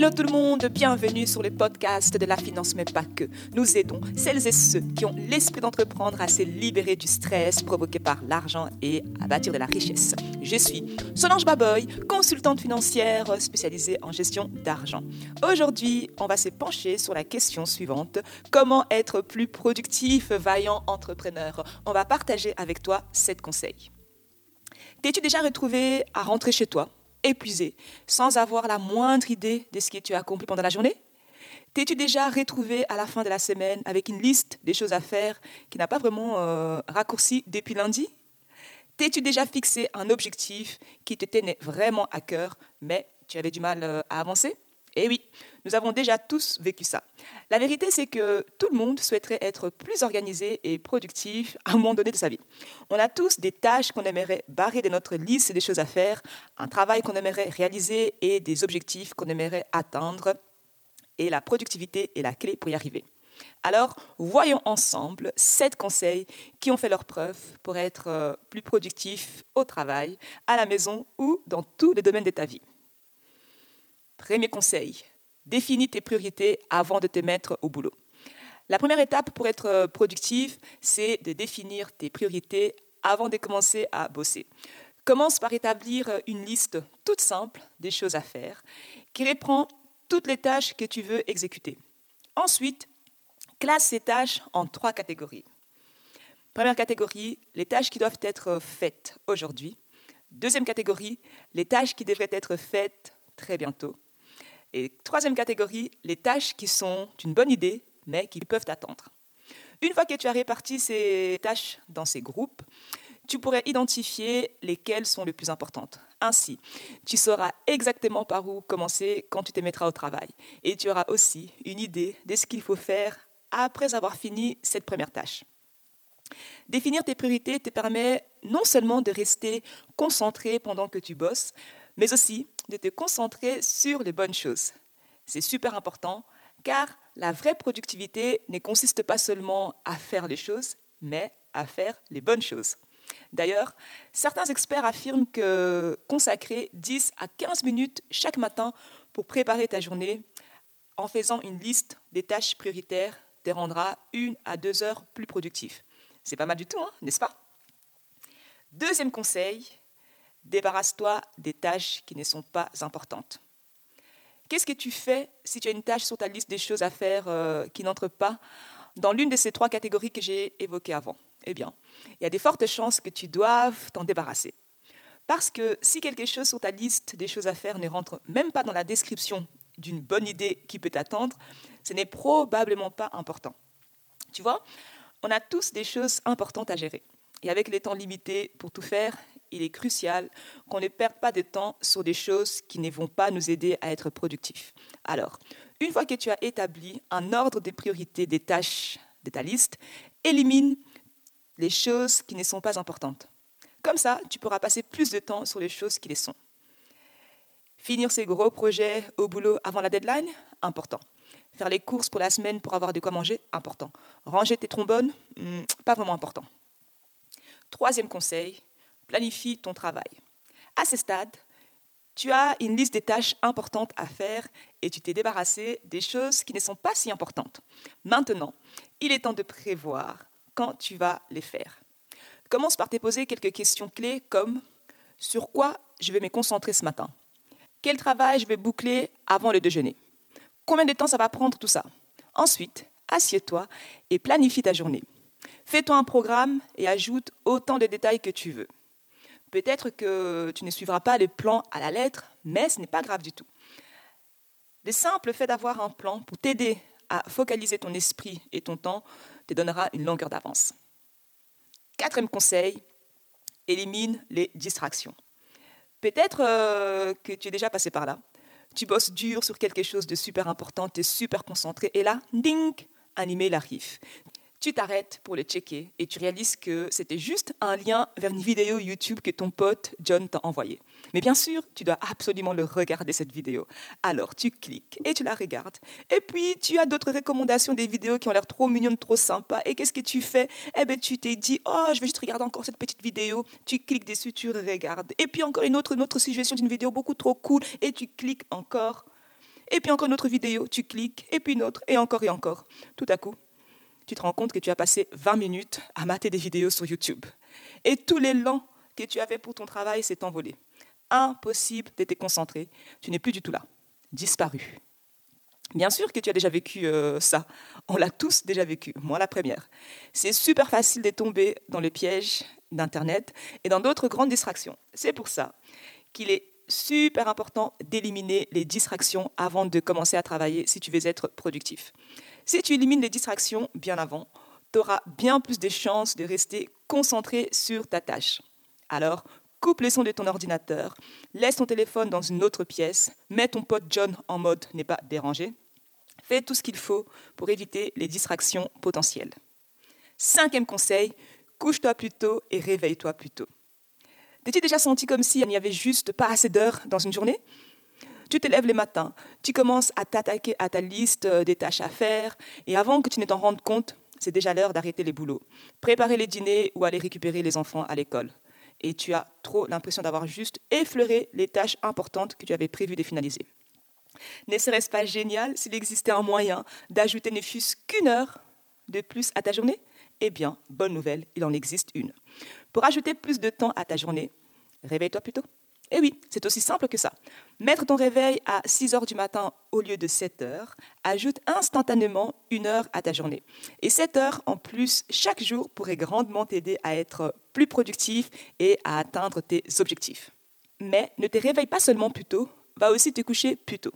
Hello tout le monde, bienvenue sur le podcast de la finance, mais pas que. Nous aidons celles et ceux qui ont l'esprit d'entreprendre à se libérer du stress provoqué par l'argent et à bâtir de la richesse. Je suis Solange Baboy, consultante financière spécialisée en gestion d'argent. Aujourd'hui, on va se pencher sur la question suivante comment être plus productif, vaillant entrepreneur? On va partager avec toi sept conseils. T'es-tu déjà retrouvé à rentrer chez toi? Épuisé, sans avoir la moindre idée de ce que tu as accompli pendant la journée? T'es-tu déjà retrouvé à la fin de la semaine avec une liste des choses à faire qui n'a pas vraiment euh, raccourci depuis lundi? T'es-tu déjà fixé un objectif qui te tenait vraiment à cœur, mais tu avais du mal euh, à avancer? Eh oui, nous avons déjà tous vécu ça. La vérité, c'est que tout le monde souhaiterait être plus organisé et productif à un moment donné de sa vie. On a tous des tâches qu'on aimerait barrer de notre liste des choses à faire, un travail qu'on aimerait réaliser et des objectifs qu'on aimerait atteindre. Et la productivité est la clé pour y arriver. Alors, voyons ensemble sept conseils qui ont fait leur preuve pour être euh, plus productif au travail, à la maison ou dans tous les domaines de ta vie. Premier conseil, Définis tes priorités avant de te mettre au boulot. La première étape pour être euh, productif, c'est de définir tes priorités avant de commencer à bosser. Commence par établir une liste toute simple des choses à faire qui reprend toutes les tâches que tu veux exécuter. Ensuite, classe ces tâches en trois catégories. Première catégorie, les tâches qui doivent être faites aujourd'hui. Deuxième catégorie, les tâches qui devraient être faites très bientôt. Et troisième catégorie, les tâches qui sont une bonne idée, mais qui peuvent attendre. Une fois que tu as réparti ces tâches dans ces groupes, tu pourrais identifier lesquelles sont les plus importantes. Ainsi, tu sauras exactement par où commencer quand tu te mettras au travail. Et tu auras aussi une idée de ce qu'il faut faire après avoir fini cette première tâche. Définir tes priorités te permet non seulement de rester concentré pendant que tu bosses, mais aussi de te concentrer sur les bonnes choses. C'est super important car la vraie productivité ne consiste pas seulement à faire les choses, mais à faire les bonnes choses. D'ailleurs, certains experts affirment que consacrer 10 à 15 minutes chaque matin pour préparer ta journée en faisant une liste des tâches prioritaires te rendra une à deux heures plus productif. C'est pas mal du tout, hein, n'est-ce pas? Deuxième conseil, débarrasse-toi des tâches qui ne sont pas importantes. Qu'est-ce que tu fais si tu as une tâche sur ta liste des choses à faire euh, qui n'entre pas dans l'une de ces trois catégories que j'ai évoquées avant? Eh bien, il y a des fortes chances que tu doives t'en débarrasser. Parce que si quelque chose sur ta liste des choses à faire ne rentre même pas dans la description d'une bonne idée qui peut t'attendre, ce n'est probablement pas important. Tu vois, on a tous des choses importantes à gérer. Et avec les temps limités pour tout faire, il est crucial qu'on ne perde pas de temps sur des choses qui ne vont pas nous aider à être productifs. Alors, une fois que tu as établi un ordre des priorités des tâches de ta liste, élimine les choses qui ne sont pas importantes. Comme ça, tu pourras passer plus de temps sur les choses qui les sont. Finir ces gros projets au boulot avant la deadline, important. Faire les courses pour la semaine pour avoir de quoi manger, important. Ranger tes trombones, hmm, pas vraiment important. Troisième conseil, planifie ton travail. À ce stade, tu as une liste des tâches importantes à faire et tu t'es débarrassé des choses qui ne sont pas si importantes. Maintenant, il est temps de prévoir quand tu vas les faire. Commence par te poser quelques questions clés comme sur quoi je vais me concentrer ce matin? Quel travail je vais boucler avant le déjeuner? Combien de temps ça va prendre tout ça? Ensuite, assieds-toi et planifie ta journée. Fais-toi un programme et ajoute autant de détails que tu veux. Peut-être que tu ne suivras pas les plans à la lettre, mais ce n'est pas grave du tout. Le simple fait d'avoir un plan pour t'aider à focaliser ton esprit et ton temps te donnera une longueur d'avance. Quatrième conseil, élimine les distractions. Peut-être euh, que tu es déjà passé par là. Tu bosses dur sur quelque chose de super important, tu es super concentré, et là, ding, un email arrive. Tu t'arrêtes pour le checker et tu réalises que c'était juste un lien vers une vidéo YouTube que ton pote John t'a envoyé. Mais bien sûr, tu dois absolument le regarder cette vidéo. Alors tu cliques et tu la regardes. Et puis tu as d'autres recommandations des vidéos qui ont l'air trop mignonnes, trop sympas. Et qu'est-ce que tu fais? Eh bien tu t'es dit, oh je vais juste regarder encore cette petite vidéo. Tu cliques dessus, tu regardes. Et puis encore une autre, une autre suggestion d'une vidéo beaucoup trop cool et tu cliques encore. Et puis encore une autre vidéo, tu cliques, et puis une autre, et encore et encore. Tout à coup, tu te rends compte que tu as passé 20 minutes à mater des vidéos sur YouTube. Et tout l'élan que tu avais pour ton travail s'est envolé. Impossible d'être concentré. Tu n'es plus du tout là. Disparu. Bien sûr que tu as déjà vécu euh, ça. On l'a tous déjà vécu, moi la première. C'est super facile de tomber dans le piège d'Internet et dans d'autres grandes distractions. C'est pour ça qu'il est super important d'éliminer les distractions avant de commencer à travailler si tu veux être productif. Si tu élimines les distractions bien avant, tu auras bien plus de chances de rester concentré sur ta tâche. Alors, coupe les sons de ton ordinateur, laisse ton téléphone dans une autre pièce, mets ton pote John en mode n'est pas dérangé. Fais tout ce qu'il faut pour éviter les distractions potentielles. Cinquième conseil, couche-toi plus tôt et réveille-toi plus tôt. T'es-tu déjà senti comme s'il n'y avait juste pas assez d'heures dans une journée? Tu te lèves les matins, tu commences à t'attaquer à ta liste euh, des tâches à faire, et avant que tu ne t'en rendes compte, c'est déjà l'heure d'arrêter les boulots, préparer les dîners ou aller récupérer les enfants à l'école. Et tu as trop l'impression d'avoir juste effleuré les tâches importantes que tu avais prévu de finaliser. Ne serait-ce pas génial s'il existait un moyen d'ajouter ne fût-ce qu'une heure de plus à ta journée? Eh bien, bonne nouvelle, il en existe une. Pour ajouter plus de temps à ta journée, réveille-toi plutôt. Et eh oui, c'est aussi simple que ça. Mettre ton réveil à 6 heures du matin au lieu de 7 heures ajoute instantanément une heure à ta journée. Et 7 heures en plus chaque jour pourrait grandement t'aider à être plus productif et à atteindre tes objectifs. Mais ne te réveille pas seulement plus tôt, va aussi te coucher plus tôt.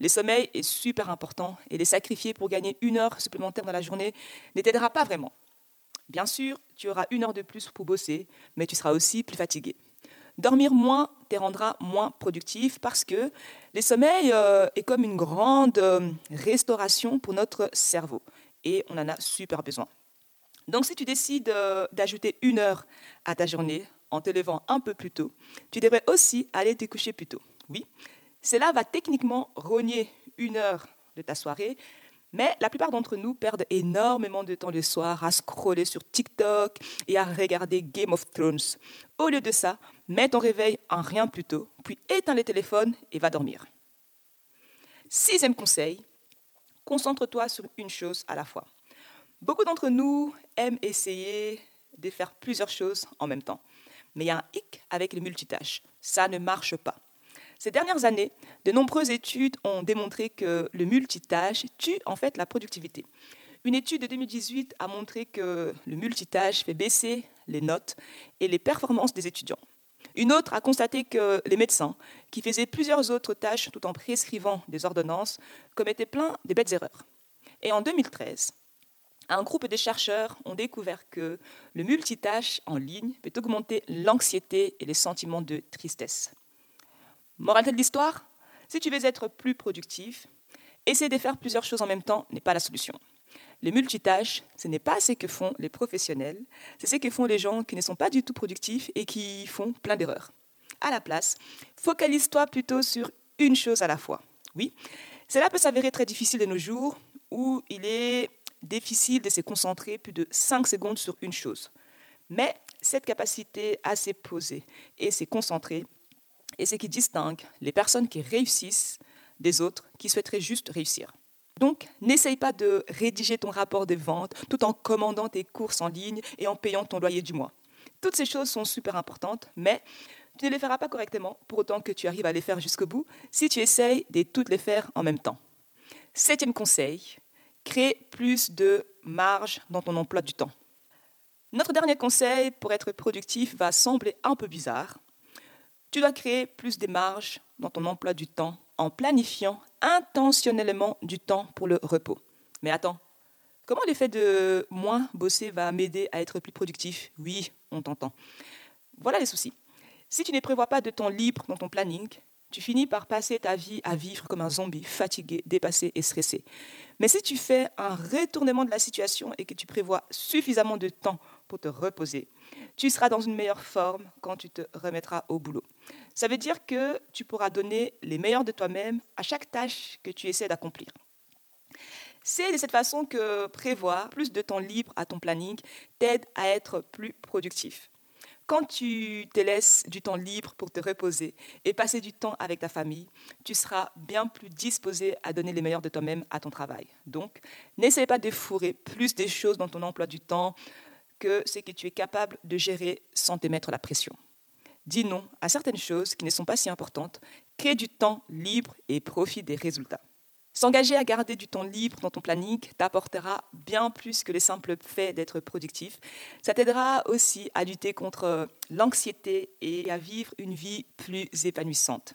Le sommeil est super important et les sacrifier pour gagner une heure supplémentaire dans la journée ne t'aidera pas vraiment. Bien sûr, tu auras une heure de plus pour bosser, mais tu seras aussi plus fatigué. Dormir moins te rendra moins productif parce que le sommeil euh, est comme une grande euh, restauration pour notre cerveau et on en a super besoin. Donc si tu décides euh, d'ajouter une heure à ta journée en te levant un peu plus tôt, tu devrais aussi aller te coucher plus tôt. Oui, cela va techniquement rogner une heure de ta soirée, mais la plupart d'entre nous perdent énormément de temps le soir à scroller sur TikTok et à regarder Game of Thrones. Au lieu de ça, mets ton réveil en rien plus tôt, puis éteins les téléphones et va dormir. Sixième conseil, concentre-toi sur une chose à la fois. Beaucoup d'entre nous aiment essayer de faire plusieurs choses en même temps. Mais il y a un hic avec les multitâches. Ça ne marche pas. Ces dernières années, de nombreuses études ont démontré que le multitâche tue en fait la productivité. Une étude de 2018 a montré que le multitâche fait baisser les notes et les performances des étudiants. Une autre a constaté que les médecins, qui faisaient plusieurs autres tâches tout en prescrivant des ordonnances, commettaient plein de bêtes erreurs. Et en 2013, un groupe de chercheurs ont découvert que le multitâche en ligne peut augmenter l'anxiété et les sentiments de tristesse. Moralité de l'histoire Si tu veux être plus productif, essayer de faire plusieurs choses en même temps n'est pas la solution. Les multitâches, ce n'est pas ce que font les professionnels, c'est ce que font les gens qui ne sont pas du tout productifs et qui font plein d'erreurs. À la place, focalise-toi plutôt sur une chose à la fois. Oui, cela peut s'avérer très difficile de nos jours où il est difficile de se concentrer plus de 5 secondes sur une chose. Mais cette capacité à se poser et se concentrer et ce qui distingue les personnes qui réussissent des autres qui souhaiteraient juste réussir. Donc, n'essaye pas de rédiger ton rapport de vente tout en commandant tes courses en ligne et en payant ton loyer du mois. Toutes ces choses sont super importantes, mais tu ne les feras pas correctement pour autant que tu arrives à les faire jusqu'au bout si tu essayes de toutes les faire en même temps. Septième conseil, crée plus de marge dans ton emploi du temps. Notre dernier conseil pour être productif va sembler un peu bizarre, tu dois créer plus de marge dans ton emploi du temps en planifiant intentionnellement du temps pour le repos. Mais attends, comment l'effet de moins bosser va m'aider à être plus productif? Oui, on t'entend. Voilà les soucis. Si tu ne prévois pas de temps libre dans ton planning, tu finis par passer ta vie à vivre comme un zombie, fatigué, dépassé et stressé. Mais si tu fais un retournement de la situation et que tu prévois suffisamment de temps pour te reposer, tu seras dans une meilleure forme quand tu te remettras au boulot. Ça veut dire que tu pourras donner les meilleurs de toi-même à chaque tâche que tu essaies d'accomplir. C'est de cette façon que prévoir plus de temps libre à ton planning t'aide à être plus productif. Quand tu te laisses du temps libre pour te reposer et passer du temps avec ta famille, tu seras bien plus disposé à donner les meilleurs de toi-même à ton travail. Donc, n'essaie pas de fourrer plus des choses dans ton emploi du temps que ce que tu es capable de gérer sans te mettre la pression. Dis non à certaines choses qui ne sont pas si importantes, crée du temps libre et profite des résultats. S'engager à garder du temps libre dans ton planning t'apportera bien plus que le simple fait d'être productif. Ça t'aidera aussi à lutter contre l'anxiété et à vivre une vie plus épanouissante.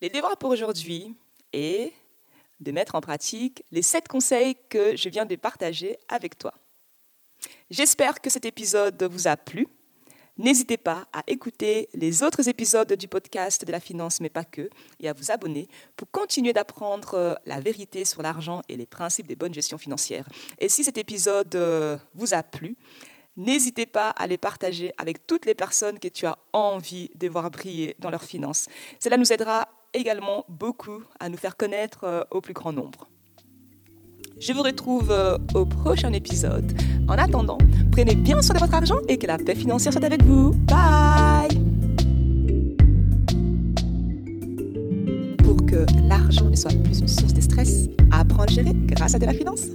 Les devoirs pour aujourd'hui est de mettre en pratique les sept conseils que je viens de partager avec toi. J'espère que cet épisode vous a plu. N'hésitez pas à écouter les autres épisodes du podcast de la finance, mais pas que, et à vous abonner pour continuer d'apprendre euh, la vérité sur l'argent et les principes des bonnes gestions financières. Et si cet épisode euh, vous a plu, n'hésitez pas à les partager avec toutes les personnes que tu as envie de voir briller dans leurs finances. Cela nous aidera également beaucoup à nous faire connaître euh, au plus grand nombre. Je vous retrouve euh, au prochain épisode. En attendant, prenez bien soin de votre argent et que la paix financière soit avec vous. Bye Pour que l'argent ne soit plus une source de stress, apprends à gérer grâce à de la finance.